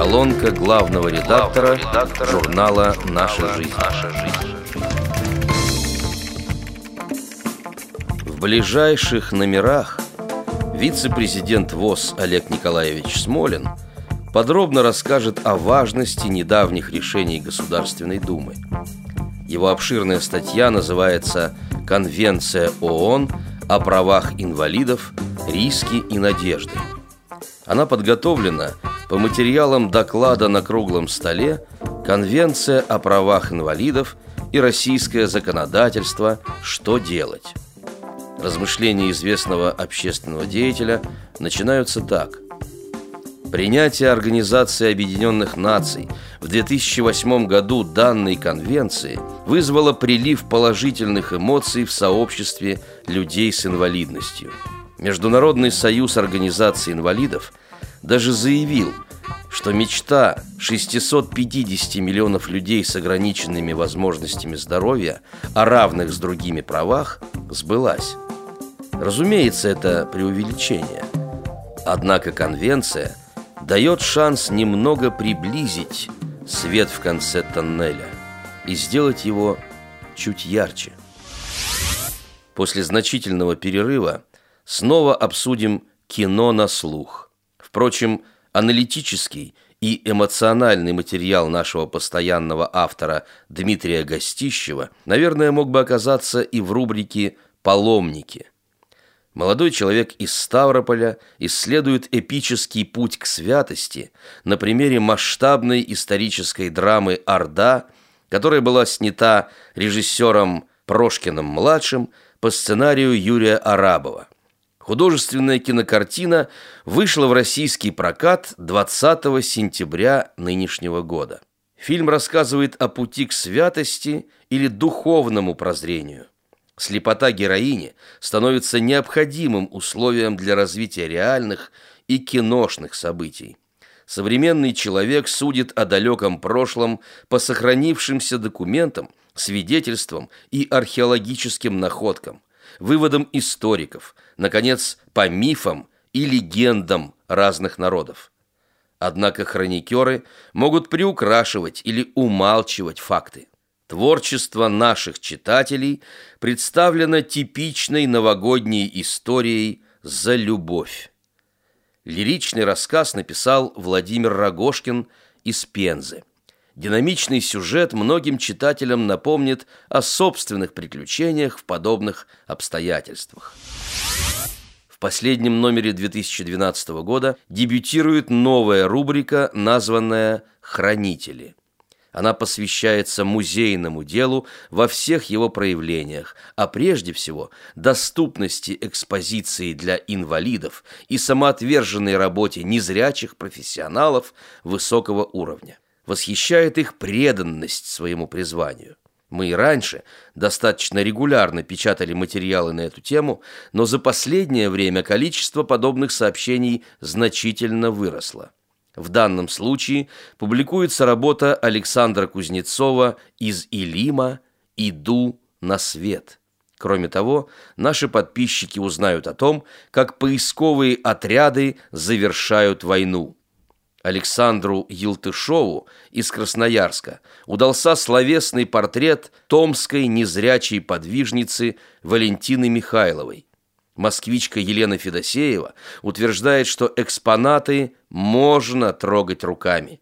Колонка главного редактора, журнала. «Наша жизнь». В ближайших номерах вице-президент ВОЗ Олег Николаевич Смолин подробно расскажет о важности недавних решений Государственной Думы. Его обширная статья называется «Конвенция ООН о правах инвалидов. Риски и надежды». Она подготовлена по материалам доклада на круглом столе «Конвенция о правах инвалидов и российское законодательство. Что делать?». Размышления известного общественного деятеля начинаются так. Принятие Организации Объединенных Наций в 2008 году данной конвенции вызвало прилив положительных эмоций в сообществе людей с инвалидностью. Международный союз организаций инвалидов даже заявил, что мечта 650 миллионов людей с ограниченными возможностями здоровья о равных с другими правах сбылась. Разумеется, это преувеличение. Однако конвенция дает шанс немного приблизить свет в конце тоннеля и сделать его чуть ярче. После значительного перерыва снова обсудим кино на слух. Впрочем, аналитический и эмоциональный материал нашего постоянного автора Дмитрия Гостищева, наверное, мог бы оказаться и в рубрике «Паломники». Молодой человек из Ставрополя исследует эпический путь к святости на примере масштабной исторической драмы «Орда», которая была снята режиссером Прошкиным-младшим по сценарию Юрия Арабова. Художественная кинокартина вышла в российский прокат 20 сентября нынешнего года. Фильм рассказывает о пути к святости или духовному прозрению – Слепота героини становится необходимым условием для развития реальных и киношных событий. Современный человек судит о далеком прошлом по сохранившимся документам, свидетельствам и археологическим находкам, выводам историков, наконец, по мифам и легендам разных народов. Однако хроникеры могут приукрашивать или умалчивать факты. Творчество наших читателей представлено типичной новогодней историей «За любовь». Лиричный рассказ написал Владимир Рогошкин из Пензы. Динамичный сюжет многим читателям напомнит о собственных приключениях в подобных обстоятельствах. В последнем номере 2012 года дебютирует новая рубрика, названная «Хранители». Она посвящается музейному делу во всех его проявлениях, а прежде всего доступности экспозиции для инвалидов и самоотверженной работе незрячих профессионалов высокого уровня. Восхищает их преданность своему призванию. Мы и раньше достаточно регулярно печатали материалы на эту тему, но за последнее время количество подобных сообщений значительно выросло. В данном случае публикуется работа Александра Кузнецова из Илима «Иду на свет». Кроме того, наши подписчики узнают о том, как поисковые отряды завершают войну. Александру Елтышову из Красноярска удался словесный портрет томской незрячей подвижницы Валентины Михайловой. Москвичка Елена Федосеева утверждает, что экспонаты можно трогать руками.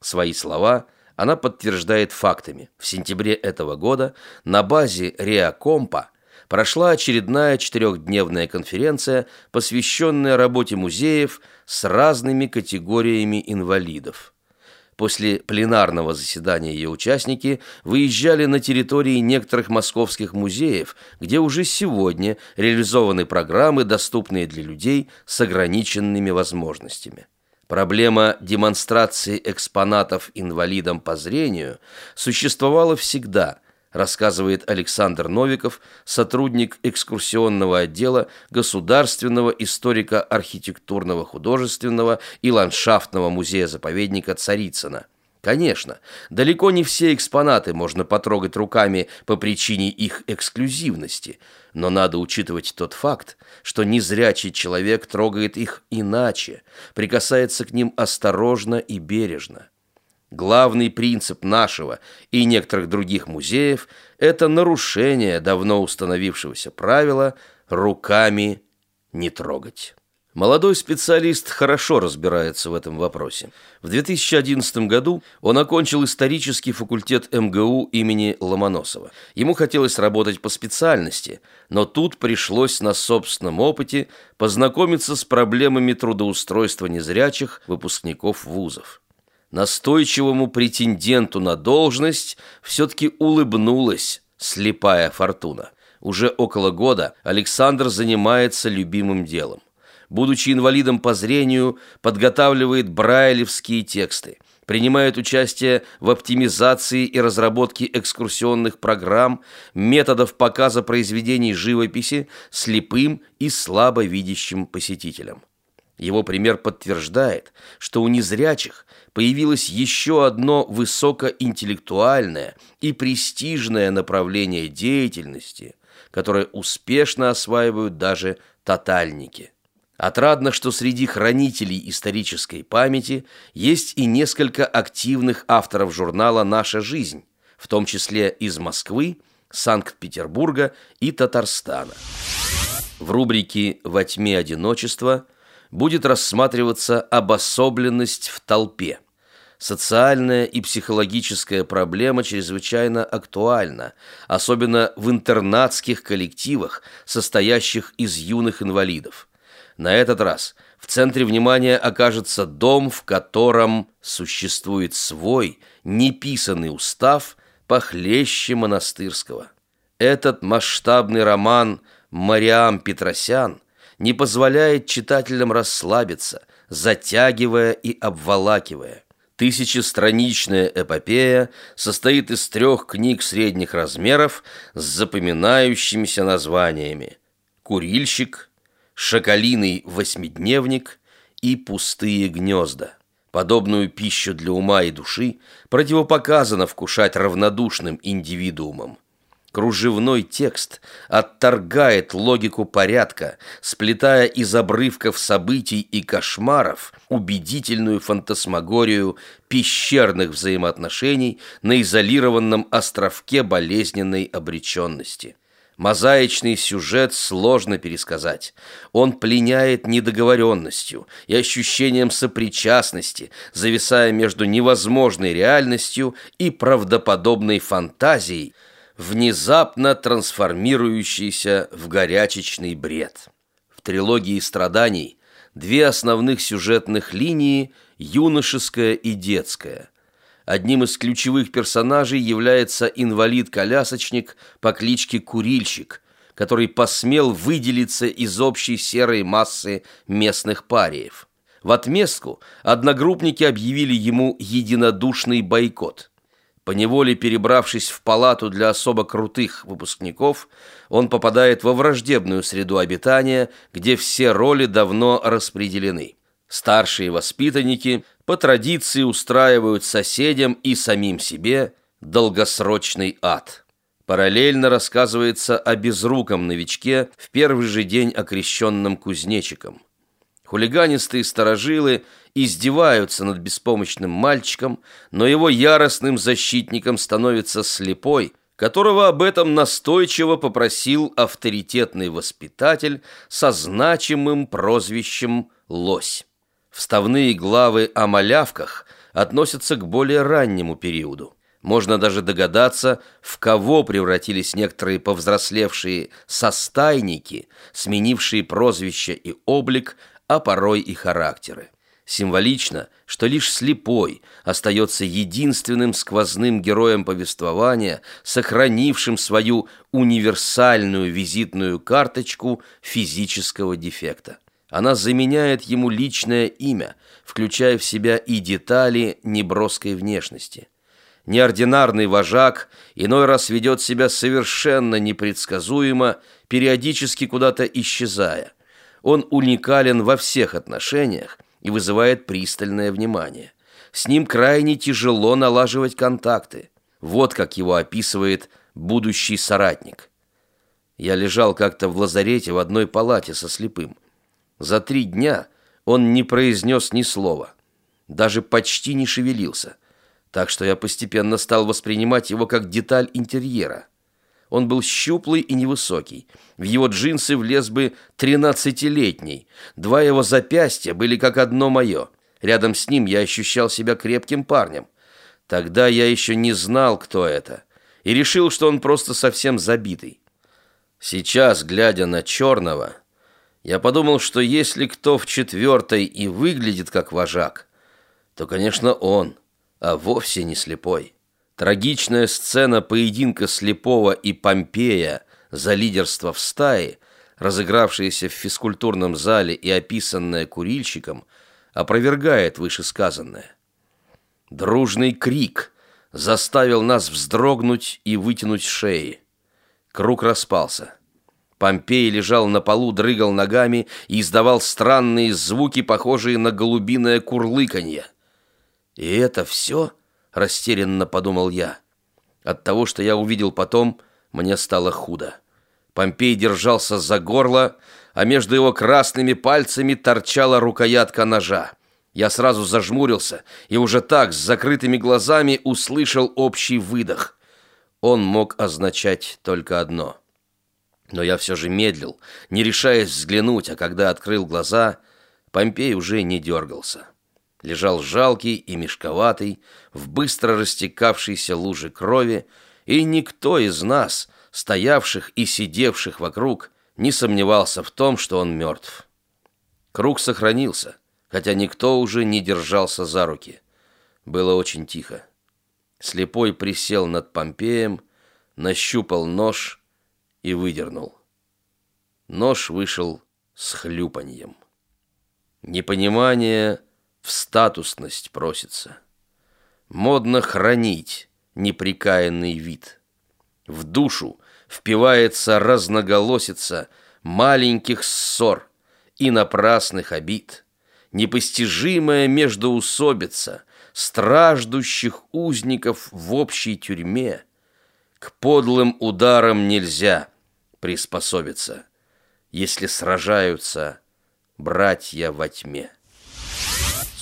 Свои слова она подтверждает фактами. В сентябре этого года на базе Реакомпа прошла очередная четырехдневная конференция, посвященная работе музеев с разными категориями инвалидов. После пленарного заседания ее участники выезжали на территории некоторых московских музеев, где уже сегодня реализованы программы, доступные для людей с ограниченными возможностями. Проблема демонстрации экспонатов инвалидам по зрению существовала всегда – рассказывает Александр Новиков, сотрудник экскурсионного отдела Государственного историко-архитектурного художественного и ландшафтного музея-заповедника Царицына. Конечно, далеко не все экспонаты можно потрогать руками по причине их эксклюзивности, но надо учитывать тот факт, что незрячий человек трогает их иначе, прикасается к ним осторожно и бережно. Главный принцип нашего и некоторых других музеев – это нарушение давно установившегося правила «руками не трогать». Молодой специалист хорошо разбирается в этом вопросе. В 2011 году он окончил исторический факультет МГУ имени Ломоносова. Ему хотелось работать по специальности, но тут пришлось на собственном опыте познакомиться с проблемами трудоустройства незрячих выпускников вузов. Настойчивому претенденту на должность все-таки улыбнулась слепая фортуна. Уже около года Александр занимается любимым делом будучи инвалидом по зрению, подготавливает брайлевские тексты, принимает участие в оптимизации и разработке экскурсионных программ, методов показа произведений живописи слепым и слабовидящим посетителям. Его пример подтверждает, что у незрячих появилось еще одно высокоинтеллектуальное и престижное направление деятельности, которое успешно осваивают даже тотальники. Отрадно, что среди хранителей исторической памяти есть и несколько активных авторов журнала «Наша жизнь», в том числе из Москвы, Санкт-Петербурга и Татарстана. В рубрике «Во тьме одиночества» будет рассматриваться обособленность в толпе. Социальная и психологическая проблема чрезвычайно актуальна, особенно в интернатских коллективах, состоящих из юных инвалидов. На этот раз в центре внимания окажется дом, в котором существует свой неписанный устав похлеще монастырского. Этот масштабный роман Мариам Петросян не позволяет читателям расслабиться, затягивая и обволакивая. Тысячестраничная эпопея состоит из трех книг средних размеров с запоминающимися названиями «Курильщик», шакалиный восьмидневник и пустые гнезда. Подобную пищу для ума и души противопоказано вкушать равнодушным индивидуумам. Кружевной текст отторгает логику порядка, сплетая из обрывков событий и кошмаров убедительную фантасмагорию пещерных взаимоотношений на изолированном островке болезненной обреченности. Мозаичный сюжет сложно пересказать. Он пленяет недоговоренностью и ощущением сопричастности, зависая между невозможной реальностью и правдоподобной фантазией, внезапно трансформирующейся в горячечный бред. В трилогии страданий две основных сюжетных линии – юношеская и детская – Одним из ключевых персонажей является инвалид-колясочник по кличке Курильщик, который посмел выделиться из общей серой массы местных париев. В отместку одногруппники объявили ему единодушный бойкот. Поневоле перебравшись в палату для особо крутых выпускников, он попадает во враждебную среду обитания, где все роли давно распределены. Старшие воспитанники по традиции устраивают соседям и самим себе долгосрочный ад. Параллельно рассказывается о безруком новичке в первый же день окрещенном кузнечиком. Хулиганистые сторожилы издеваются над беспомощным мальчиком, но его яростным защитником становится слепой, которого об этом настойчиво попросил авторитетный воспитатель со значимым прозвищем «Лось». Вставные главы о малявках относятся к более раннему периоду. Можно даже догадаться, в кого превратились некоторые повзрослевшие состайники, сменившие прозвище и облик, а порой и характеры. Символично, что лишь слепой остается единственным сквозным героем повествования, сохранившим свою универсальную визитную карточку физического дефекта. Она заменяет ему личное имя, включая в себя и детали неброской внешности. Неординарный вожак иной раз ведет себя совершенно непредсказуемо, периодически куда-то исчезая. Он уникален во всех отношениях и вызывает пристальное внимание. с ним крайне тяжело налаживать контакты. Вот как его описывает будущий соратник. Я лежал как-то в лазарете в одной палате со слепым. За три дня он не произнес ни слова, даже почти не шевелился, так что я постепенно стал воспринимать его как деталь интерьера. Он был щуплый и невысокий. В его джинсы влез бы тринадцатилетний. Два его запястья были как одно мое. Рядом с ним я ощущал себя крепким парнем. Тогда я еще не знал, кто это, и решил, что он просто совсем забитый. Сейчас, глядя на черного, я подумал, что если кто в четвертой и выглядит как вожак, то, конечно, он, а вовсе не слепой. Трагичная сцена поединка слепого и Помпея за лидерство в стае, разыгравшаяся в физкультурном зале и описанная курильщиком, опровергает вышесказанное. Дружный крик заставил нас вздрогнуть и вытянуть шеи. Круг распался. Помпей лежал на полу, дрыгал ногами и издавал странные звуки, похожие на голубиное курлыканье. «И это все?» — растерянно подумал я. От того, что я увидел потом, мне стало худо. Помпей держался за горло, а между его красными пальцами торчала рукоятка ножа. Я сразу зажмурился и уже так, с закрытыми глазами, услышал общий выдох. Он мог означать только одно. Но я все же медлил, не решаясь взглянуть, а когда открыл глаза, Помпей уже не дергался. Лежал жалкий и мешковатый, в быстро растекавшейся луже крови, и никто из нас, стоявших и сидевших вокруг, не сомневался в том, что он мертв. Круг сохранился хотя никто уже не держался за руки. Было очень тихо. Слепой присел над Помпеем, нащупал нож и выдернул. Нож вышел с хлюпаньем. Непонимание в статусность просится. Модно хранить неприкаянный вид. В душу впивается разноголосица маленьких ссор и напрасных обид непостижимая междоусобица страждущих узников в общей тюрьме. К подлым ударам нельзя приспособиться, если сражаются братья во тьме.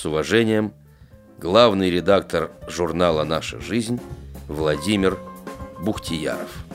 С уважением, главный редактор журнала «Наша жизнь» Владимир Бухтияров.